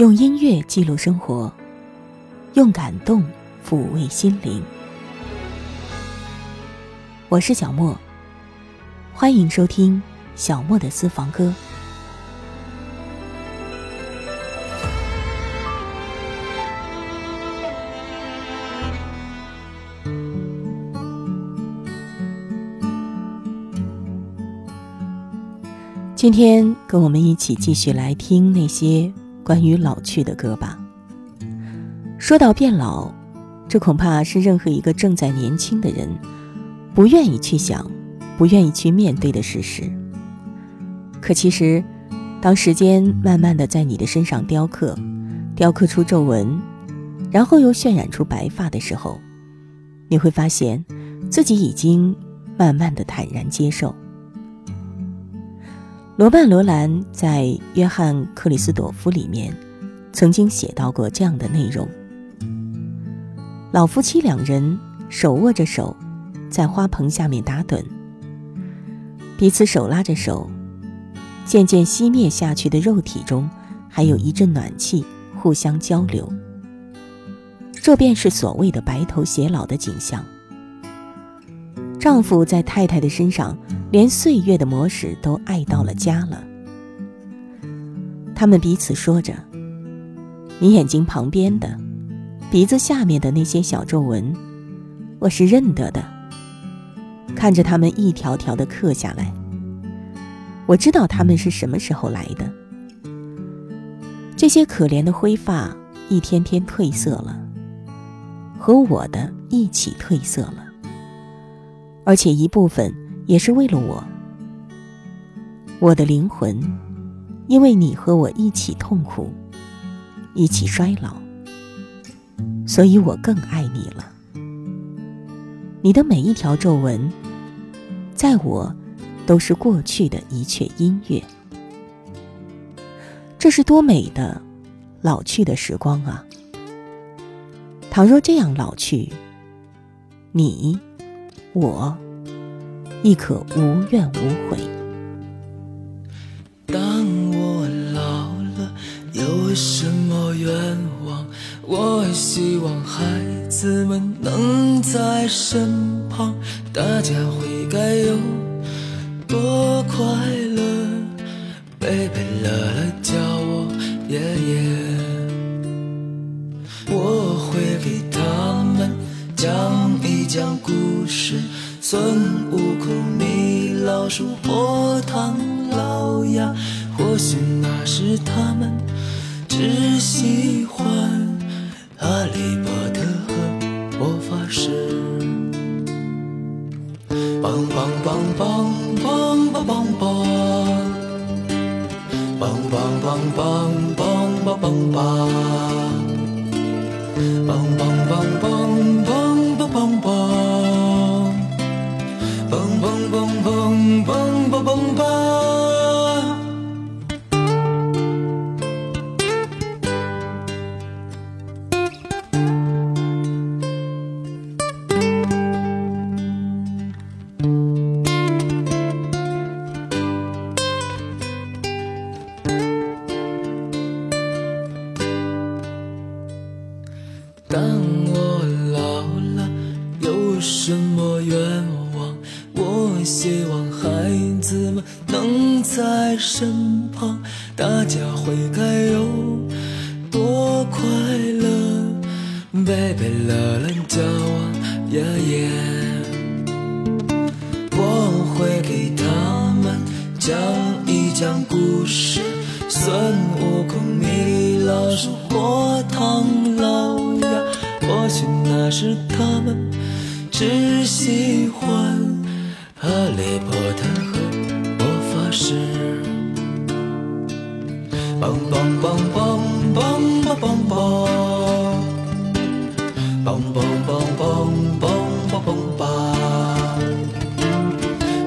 用音乐记录生活，用感动抚慰心灵。我是小莫，欢迎收听小莫的私房歌。今天跟我们一起继续来听那些关于老去的歌吧。说到变老，这恐怕是任何一个正在年轻的人不愿意去想、不愿意去面对的事实。可其实，当时间慢慢的在你的身上雕刻，雕刻出皱纹，然后又渲染出白发的时候，你会发现自己已经慢慢的坦然接受。罗曼·罗兰在《约翰·克里斯朵夫》里面，曾经写到过这样的内容：老夫妻两人手握着手，在花棚下面打盹，彼此手拉着手，渐渐熄灭下去的肉体中，还有一阵暖气，互相交流。这便是所谓的白头偕老的景象。丈夫在太太的身上。连岁月的磨石都爱到了家了。他们彼此说着：“你眼睛旁边的，鼻子下面的那些小皱纹，我是认得的。看着他们一条条的刻下来，我知道他们是什么时候来的。这些可怜的灰发一天天褪色了，和我的一起褪色了，而且一部分。”也是为了我，我的灵魂，因为你和我一起痛苦，一起衰老，所以我更爱你了。你的每一条皱纹，在我，都是过去的一切音乐。这是多美的老去的时光啊！倘若这样老去，你，我。亦可无怨无悔。当我老了，有什么愿望？我希望孩子们能在身旁，大家会该有多快乐？贝贝乐乐叫我爷爷，我会给他们讲一讲故事。孙悟空、米老鼠、波唐老鸭，或许那时他们只喜当我老了，有什么愿望？我希望孩子们能在身旁，大家会。嘣嘣嘣嘣嘣嘣嘣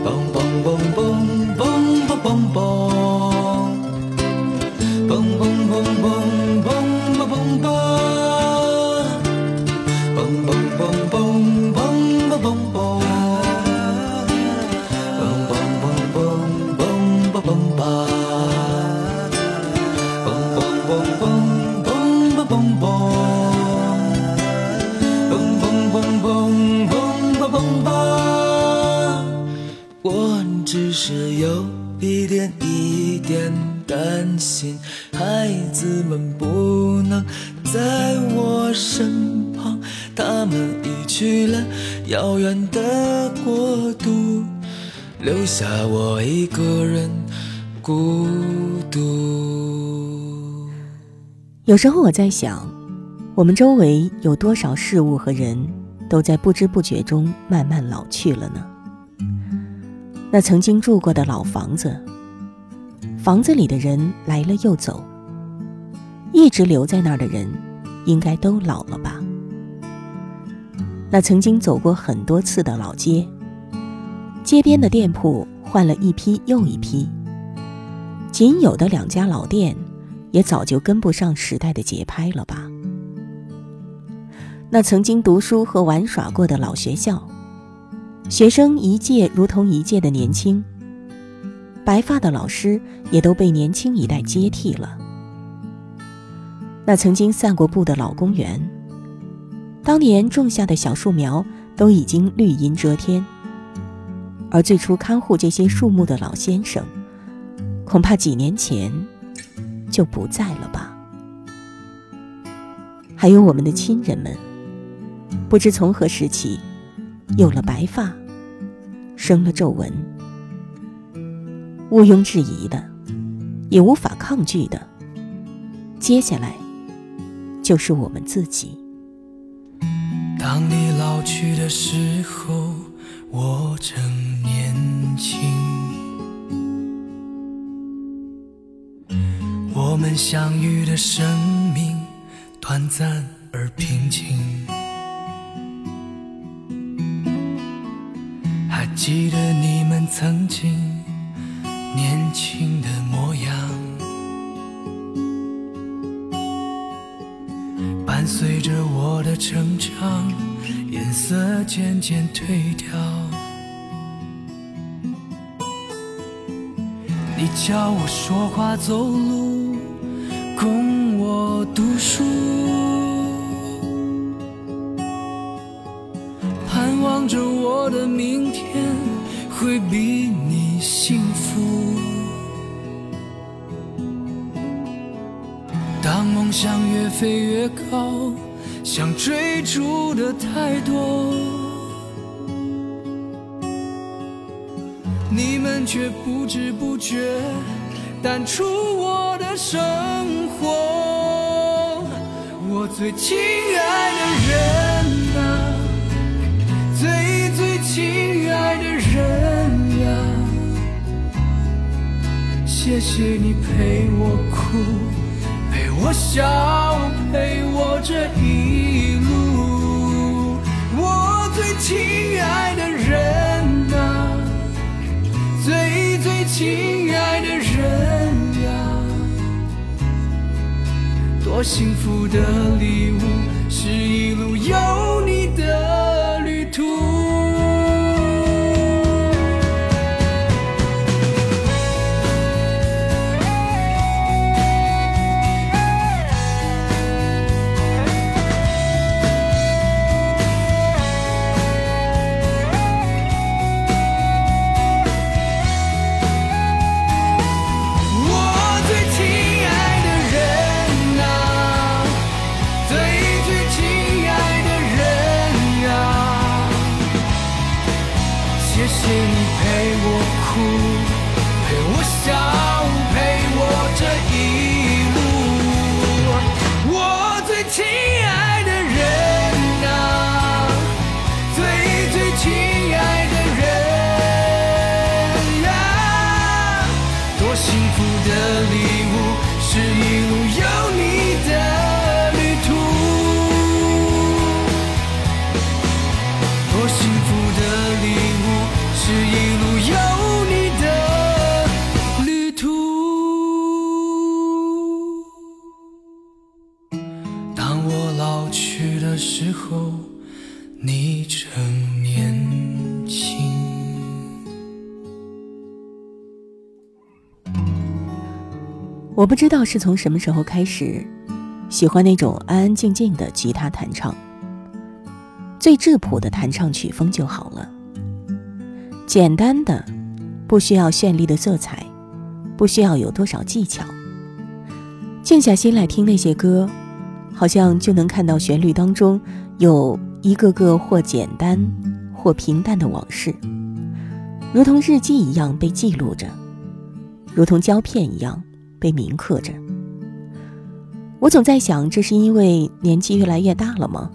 嘣嘣嘣嘣遥远的国度，留下我一个人孤独。有时候我在想，我们周围有多少事物和人都在不知不觉中慢慢老去了呢？那曾经住过的老房子，房子里的人来了又走，一直留在那儿的人，应该都老了吧？那曾经走过很多次的老街，街边的店铺换了一批又一批，仅有的两家老店，也早就跟不上时代的节拍了吧？那曾经读书和玩耍过的老学校。学生一届如同一届的年轻，白发的老师也都被年轻一代接替了。那曾经散过步的老公园，当年种下的小树苗都已经绿荫遮天，而最初看护这些树木的老先生，恐怕几年前就不在了吧。还有我们的亲人们，不知从何时起。有了白发，生了皱纹，毋庸置疑的，也无法抗拒的。接下来，就是我们自己。当你老去的时候，我正年轻。我们相遇的生命，短暂而平静。还记得你们曾经年轻的伴随着我的成长，颜色渐渐褪掉。你教我说话走路，供我读书，盼望着我的明天。会比你幸福。当梦想越飞越高，想追逐的太多，你们却不知不觉淡出我的生活。我最亲爱的人啊，最最亲爱的人啊。谢谢你陪我哭，我想，陪我这一路。我最亲爱的人啊，最最亲爱的人呀，多幸福的礼物，是一路有你的我不知道是从什么时候开始，喜欢那种安安静静的吉他弹唱，最质朴的弹唱曲风就好了。简单的，不需要绚丽的色彩，不需要有多少技巧。静下心来听那些歌，好像就能看到旋律当中有一个个或简单或平淡的往事，如同日记一样被记录着，如同胶片一样被铭刻着。我总在想，这是因为年纪越来越大了吗？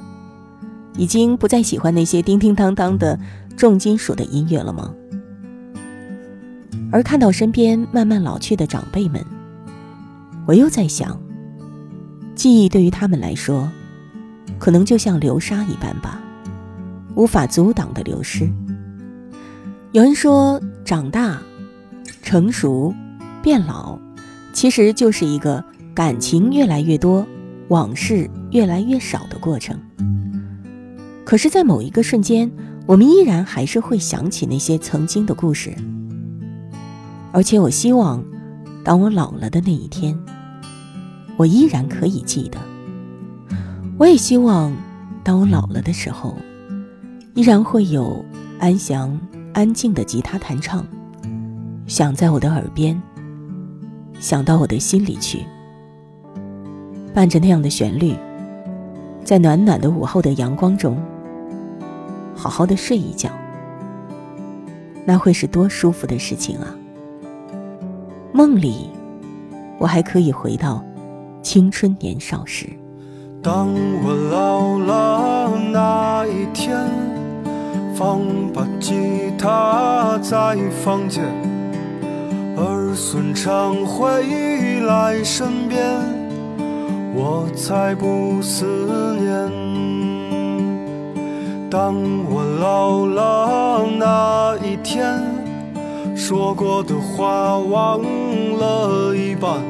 已经不再喜欢那些叮叮当当的重金属的音乐了吗？而看到身边慢慢老去的长辈们，我又在想，记忆对于他们来说，可能就像流沙一般吧，无法阻挡的流失。有人说，长大、成熟、变老，其实就是一个感情越来越多、往事越来越少的过程。可是，在某一个瞬间，我们依然还是会想起那些曾经的故事。而且我希望，当我老了的那一天，我依然可以记得。我也希望，当我老了的时候，依然会有安详、安静的吉他弹唱，响在我的耳边，想到我的心里去，伴着那样的旋律，在暖暖的午后的阳光中，好好的睡一觉，那会是多舒服的事情啊！梦里，我还可以回到青春年少时。当我老了那一天，放把吉他在房间，孙常回来身边，我才不思念。当我老了那一天。说过的话忘了一半，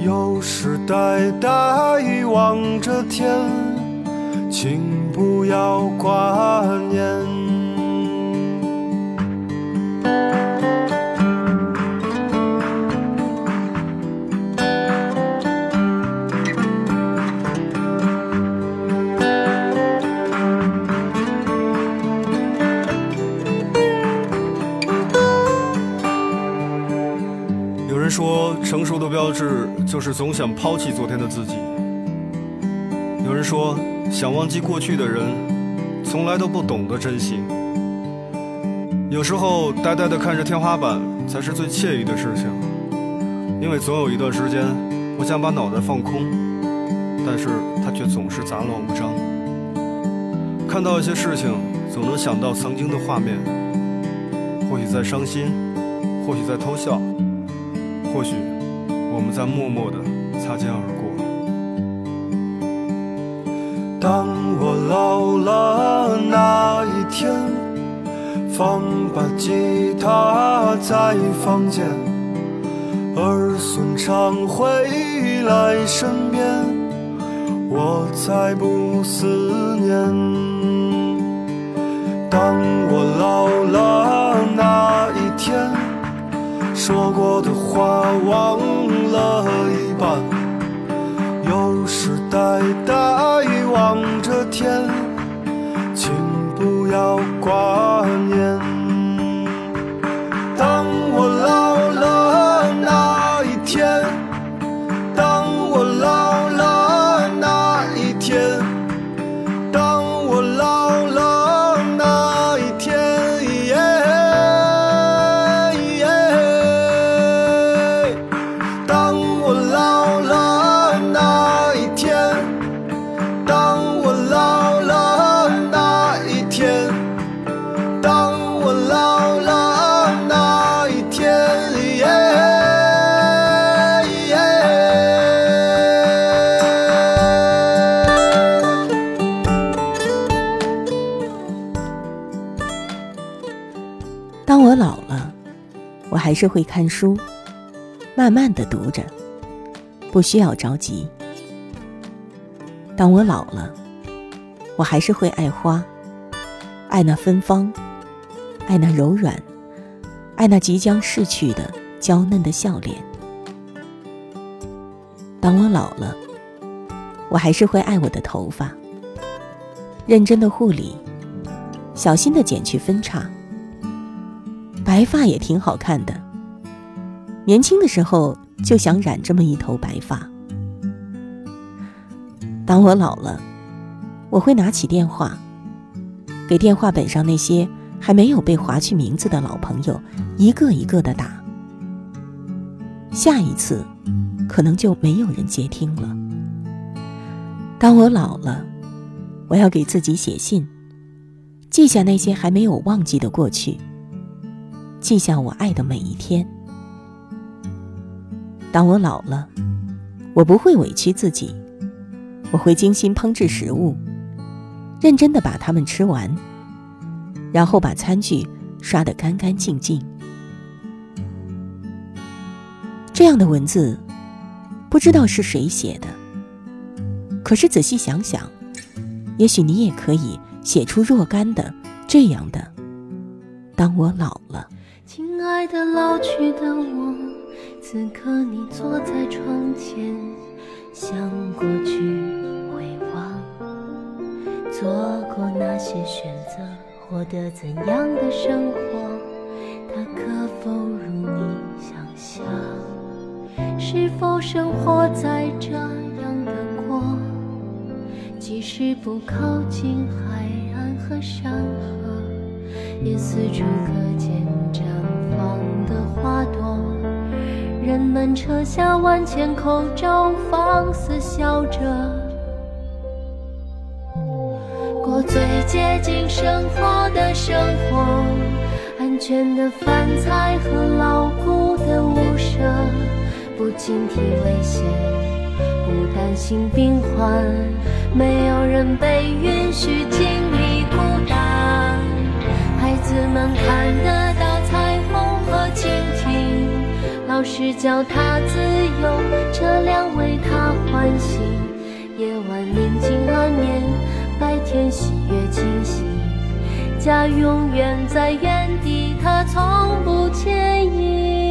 有时呆呆望着天，请不要挂就是总想抛弃昨天的自己。有人说，想忘记过去的人，从来都不懂得珍惜。有时候，呆呆地看着天花板才是最惬意的事情，因为总有一段时间，我想把脑袋放空，但是它却总是杂乱无章。看到一些事情，总能想到曾经的画面，或许在伤心，或许在偷笑，或许。我们在默默地擦肩而过。当我老了那一天，放把吉他在房间，儿孙常回来身边，我才不思念。当我老了那一天，说过的话忘。了一半，有时呆呆望着天，请不要挂念。还是会看书，慢慢的读着，不需要着急。当我老了，我还是会爱花，爱那芬芳，爱那柔软，爱那即将逝去的娇嫩的笑脸。当我老了，我还是会爱我的头发，认真的护理，小心的剪去分叉。白发也挺好看的。年轻的时候就想染这么一头白发。当我老了，我会拿起电话，给电话本上那些还没有被划去名字的老朋友一个一个的打。下一次，可能就没有人接听了。当我老了，我要给自己写信，记下那些还没有忘记的过去，记下我爱的每一天。当我老了，我不会委屈自己。我会精心烹制食物，认真的把它们吃完，然后把餐具刷得干干净净。这样的文字，不知道是谁写的。可是仔细想想，也许你也可以写出若干的这样的。当我老了，亲爱的老去的我，此刻你坐在窗前，想过去回望。做过哪些选择，获得怎样的生活？它可否如你想象？是否生活在这样的过？即使不靠近海岸和山河，也四处可见绽放的花朵。人们扯下万千口罩，放肆笑着。过最接近生活的生活，安全的饭菜和牢固的屋舍，不警惕危险，不担心病患，没有人被允许经历孤单。孩子们看得到彩虹和蜻蜓，老师教他自由，车辆为他欢喜，夜晚宁静安眠。白天喜悦清晰，家永远在原地，他从不迁移。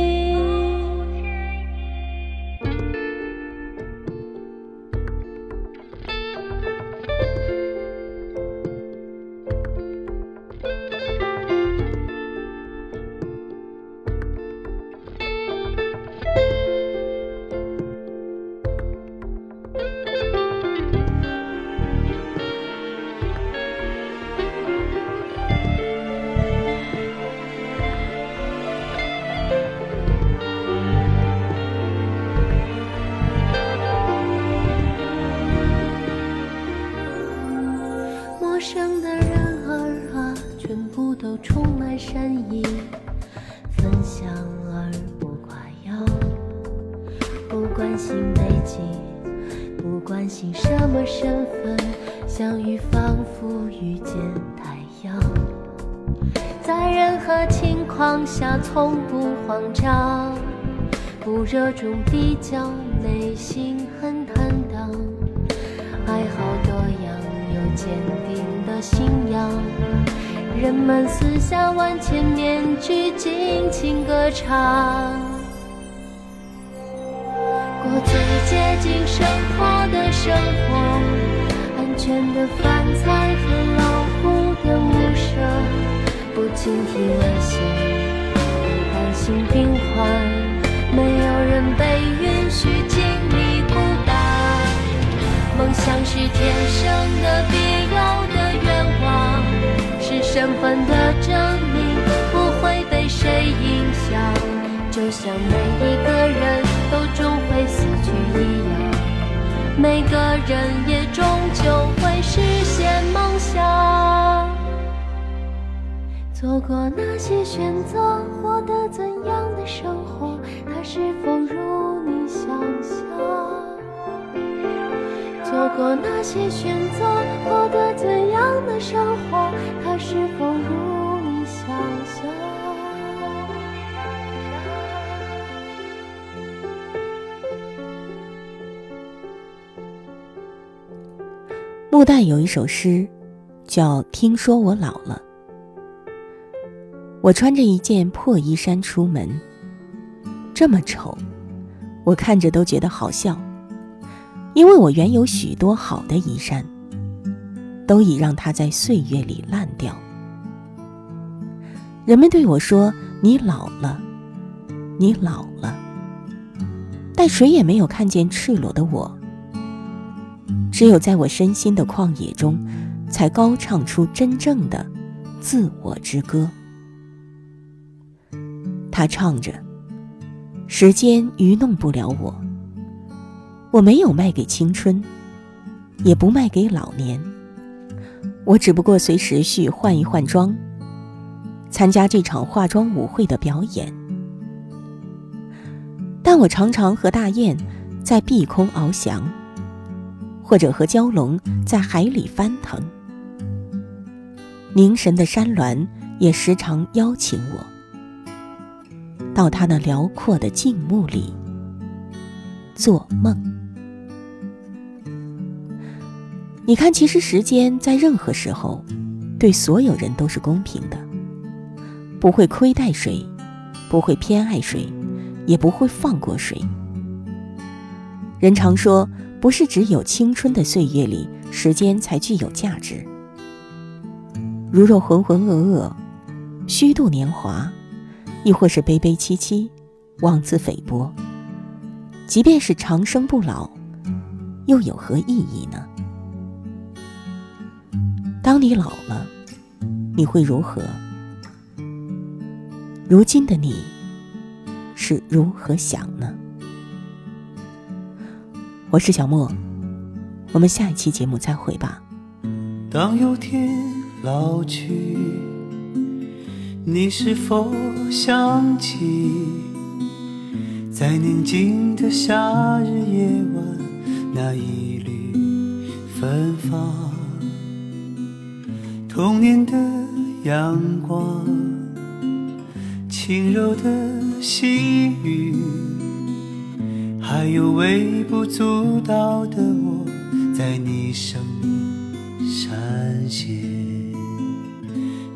不热衷比较，内心很坦荡。爱好多样，有坚定的信仰。人们撕下万千面具，尽情歌唱。过最接近生活的生活，安全的饭菜和牢固的屋舍，不警惕危险。心病患，没有人被允许经历孤单。梦想是天生的、必要的愿望，是身份的证明，不会被谁影响。就像每一个人都终会死去一样，每个人也终究会实现梦想。做过那些选择，获得怎样的生活？它是否如你想象？做过那些选择，获得怎样的生活？它是否如你想象？陆淡有一首诗，叫《听说我老了》。我穿着一件破衣衫出门，这么丑，我看着都觉得好笑。因为我原有许多好的衣衫，都已让它在岁月里烂掉。人们对我说：“你老了，你老了。但谁也没有看见赤裸的我。只有在我身心的旷野中，才高唱出真正的自我之歌。他唱着：“时间愚弄不了我，我没有卖给青春，也不卖给老年。我只不过随时序换一换装，参加这场化妆舞会的表演。但我常常和大雁在碧空翱翔。”或者和蛟龙在海里翻腾，凝神的山峦也时常邀请我到他那辽阔的静穆里做梦。你看，其实时间在任何时候对所有人都是公平的，不会亏待谁，不会偏爱谁，也不会放过谁。人常说。不是只有青春的岁月里，时间才具有价值。如若浑浑噩噩，虚度年华，亦或是悲悲戚戚，妄自菲薄，即便是长生不老，又有何意义呢？当你老了，你会如何？如今的你，是如何想呢？我是小莫，我们下一期节目再会吧。当有天老去，你是否想起，在宁静的夏日夜晚，那一缕芬芳，童年的阳光，轻柔的细雨。还有微不足道的我，在你生命闪现。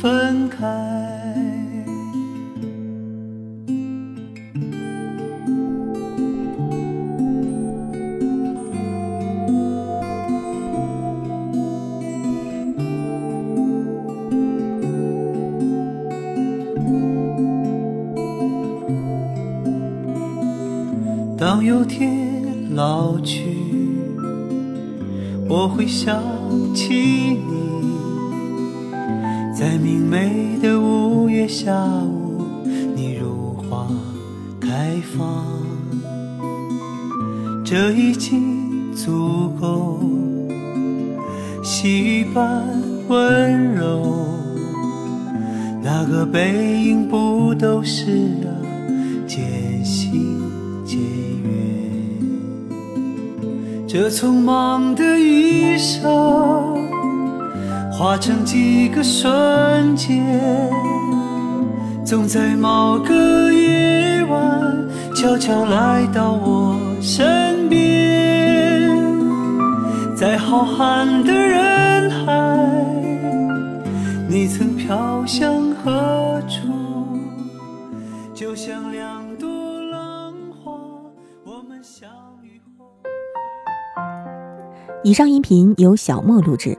分开。当有天老去，我会想起你，在明媚的五月下午，你如花开放，这已经足够，细雨般温柔，那个背影不都是啊，渐行渐。这匆忙的一生，化成几个瞬间，总在某个夜晚，悄悄来到我身边。在浩瀚的人海，你曾飘向何处？就像两朵浪花，我们相遇后。以上音频由小莫录制，